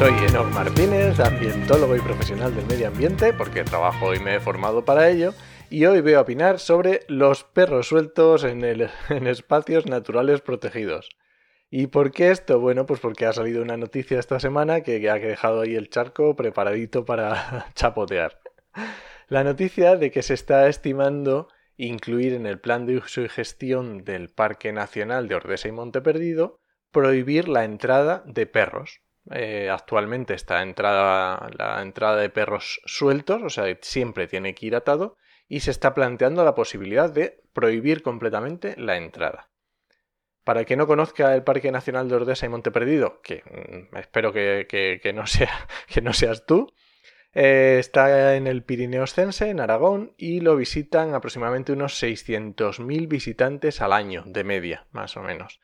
Soy Enoch Martínez, ambientólogo y profesional del medio ambiente, porque trabajo y me he formado para ello, y hoy voy a opinar sobre los perros sueltos en, en espacios naturales protegidos. ¿Y por qué esto? Bueno, pues porque ha salido una noticia esta semana que ha dejado ahí el charco preparadito para chapotear. La noticia de que se está estimando incluir en el plan de uso y gestión del Parque Nacional de Ordesa y Monte Perdido prohibir la entrada de perros. Eh, actualmente está entrada, la entrada de perros sueltos, o sea, siempre tiene que ir atado, y se está planteando la posibilidad de prohibir completamente la entrada. Para el que no conozca el Parque Nacional de Ordesa y Monte Perdido, que mm, espero que, no seas tú, eh, está en el Pirineo Oscense, en Aragón, y lo visitan aproximadamente unos 600.000 visitantes al año, de media, más o menos.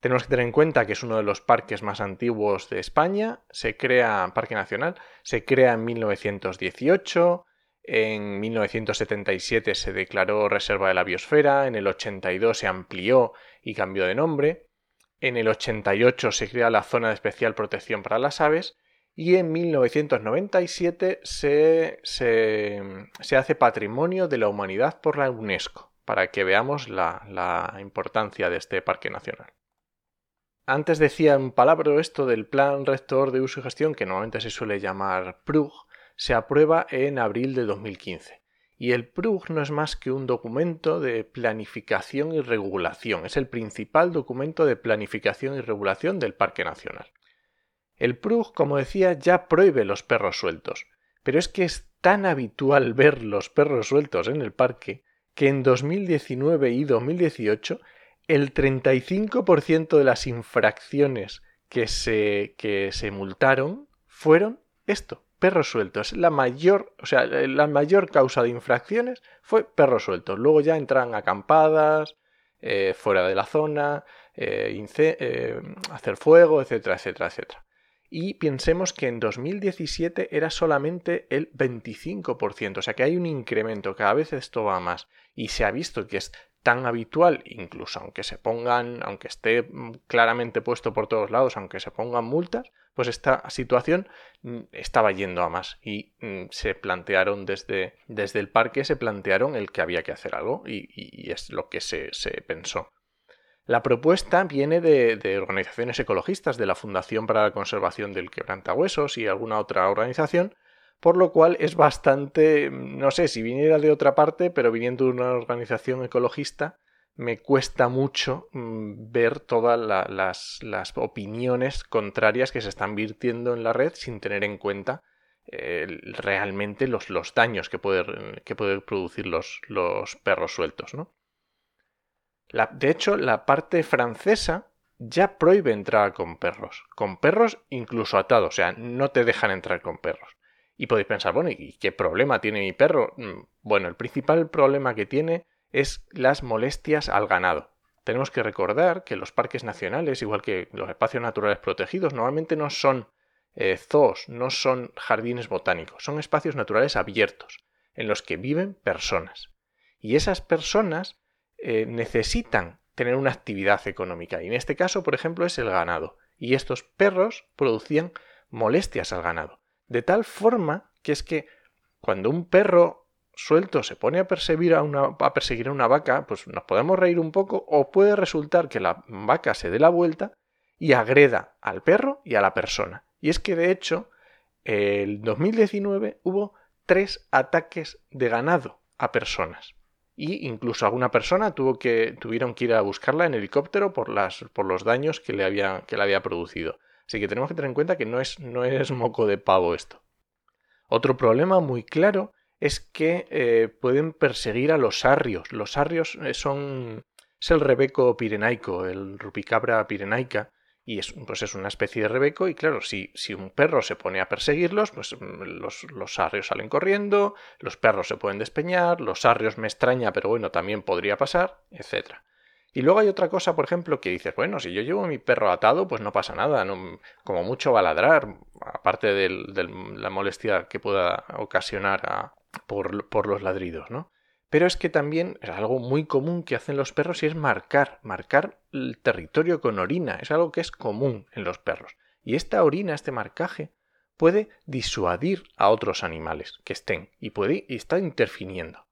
Tenemos que tener en cuenta que es uno de los parques más antiguos de España. Se crea, Parque Nacional, se crea en 1918. En 1977 se declaró Reserva de la Biosfera. En el 82 se amplió y cambió de nombre. En el 88 se crea la Zona de Especial Protección para las Aves y en 1997 se, se, hace Patrimonio de la Humanidad por la UNESCO, para que veamos la, la importancia de este parque nacional. Antes decía en palabra esto del Plan Rector de Uso y Gestión, que normalmente se suele llamar PRUG, se aprueba en abril de 2015. Y el PRUG no es más que un documento de planificación y regulación. Es el principal documento de planificación y regulación del Parque Nacional. El PRUG, como decía, ya prohíbe los perros sueltos, pero es que es tan habitual ver los perros sueltos en el parque que en 2019 y 2018 el 35% de las infracciones que se, que se multaron fueron esto, perros sueltos. La mayor, o sea, la mayor causa de infracciones fue perros sueltos. Luego ya entran acampadas, eh, fuera de la zona, eh, eh, hacer fuego, etcétera, etcétera, etcétera y pensemos que en 2017 era solamente el 25%, o sea que hay un incremento, cada vez esto va más y se ha visto que es tan habitual, incluso aunque se pongan, aunque esté mm, claramente puesto por todos lados, aunque se pongan multas, pues esta situación mm, estaba yendo a más y mm, se plantearon desde, desde el parque, se plantearon el que había que hacer algo y, es lo que se, se pensó. La propuesta viene de, organizaciones ecologistas, de la Fundación para la Conservación del Quebrantahuesos y alguna otra organización, por lo cual es bastante, no sé si viniera de otra parte, pero viniendo de una organización ecologista, me cuesta mucho mm, ver todas las, opiniones contrarias que se están virtiendo en la red sin tener en cuenta eh, realmente los, daños que pueden que producir los, los perros sueltos, ¿no? de hecho, la parte francesa ya prohíbe entrar con perros. Con perros incluso atados. O sea, no te dejan entrar con perros. Y podéis pensar, bueno, ¿y qué problema tiene mi perro? Mm, bueno, el principal problema que tiene es las molestias al ganado. Tenemos que recordar que los parques nacionales, igual que los espacios naturales protegidos, normalmente no son eh, zoos, no son jardines botánicos, son espacios naturales abiertos, en los que viven personas. Y esas personas eh, necesitan tener una actividad económica. Y en este caso, por ejemplo, es el ganado. Y estos perros producían molestias al ganado. De tal forma que es que cuando un perro suelto se pone a perseguir a una, a perseguir a una vaca, pues nos podemos reír un poco o puede resultar que la vaca se dé la vuelta y agreda al perro y a la persona. Y es que de hecho, el 2019 hubo tres ataques de ganado a personas y incluso alguna persona tuvo que, tuvieron que ir a buscarla en helicóptero por, las, por los daños que le, había, que le había producido. Así que tenemos que tener en cuenta que no es, no es moco de pavo esto. Otro problema muy claro es que eh, pueden perseguir a los arrios. Los arrios eh, son es el rebeco pirenaico, el rupicabra pirenaica, y es, pues es una especie de rebeco y claro, si, si un perro se pone a perseguirlos, pues mm, los, los sarrios salen corriendo, los perros se pueden despeñar, los sarrios me extraña, pero bueno, también podría pasar, etc. Y luego hay otra cosa, por ejemplo, que dices, bueno, si yo llevo a mi perro atado, pues no pasa nada, como mucho va a ladrar, aparte de la molestia que pueda ocasionar por, por los ladridos, ¿no? Pero es que también es algo muy común que hacen los perros y es marcar, marcar el territorio con orina. Es algo que es común en los perros. Y esta orina, este marcaje, puede disuadir a otros animales que estén y puede y está interfiriendo.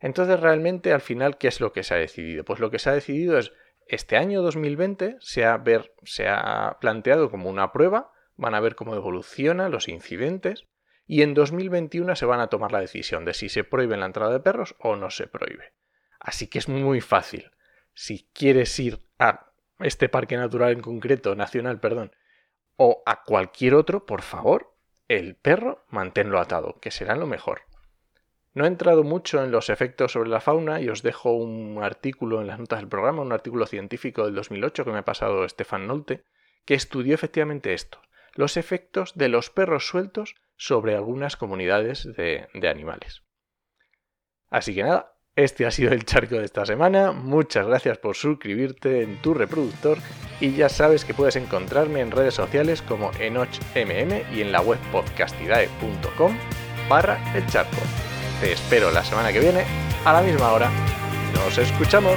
Entonces realmente al final, ¿qué es lo que se ha decidido? Pues lo que se ha decidido es este año 2020 se ha, ver, se ha planteado como una prueba, van a ver cómo evolucionan los incidentes y en 2021 se van a tomar la decisión de si se prohíbe la entrada de perros o no se prohíbe. Así que es muy fácil. Si quieres ir a este parque natural en concreto, nacional, perdón, o a cualquier otro, por favor, el perro manténlo atado, que será lo mejor. No he entrado mucho en los efectos sobre la fauna y os dejo un artículo en las notas del programa, un artículo científico del 2008 que me ha pasado Stefan Nolte, que estudió efectivamente esto, los efectos de los perros sueltos sobre algunas comunidades de, animales. Así que nada, este ha sido el charco de esta semana. Muchas gracias por suscribirte en tu reproductor y ya sabes que puedes encontrarme en redes sociales como enochmm y en la web podcastidae.com barra el charco. Te espero la semana que viene a la misma hora. Nos escuchamos.